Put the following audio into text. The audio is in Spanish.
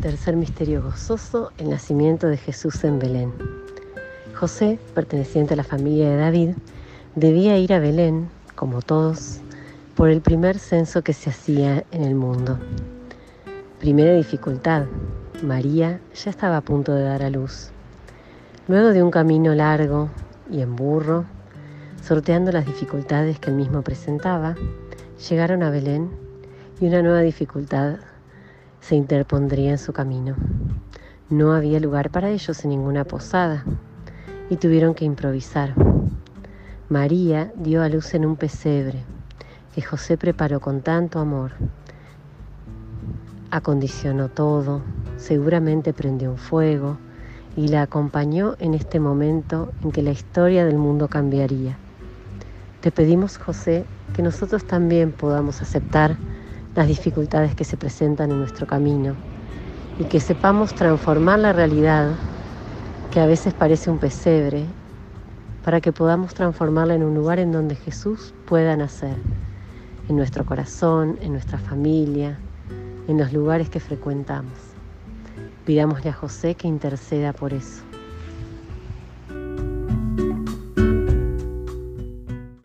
Tercer misterio gozoso, el nacimiento de Jesús en Belén. José, perteneciente a la familia de David, debía ir a Belén, como todos, por el primer censo que se hacía en el mundo. Primera dificultad, María ya estaba a punto de dar a luz. Luego de un camino largo y en burro, sorteando las dificultades que él mismo presentaba, llegaron a Belén y una nueva dificultad se interpondría en su camino. No había lugar para ellos en ninguna posada y tuvieron que improvisar. María dio a luz en un pesebre que José preparó con tanto amor. Acondicionó todo, seguramente prendió un fuego y la acompañó en este momento en que la historia del mundo cambiaría. Te pedimos, José, que nosotros también podamos aceptar las dificultades que se presentan en nuestro camino y que sepamos transformar la realidad que a veces parece un pesebre para que podamos transformarla en un lugar en donde Jesús pueda nacer, en nuestro corazón, en nuestra familia, en los lugares que frecuentamos. Pidámosle a José que interceda por eso.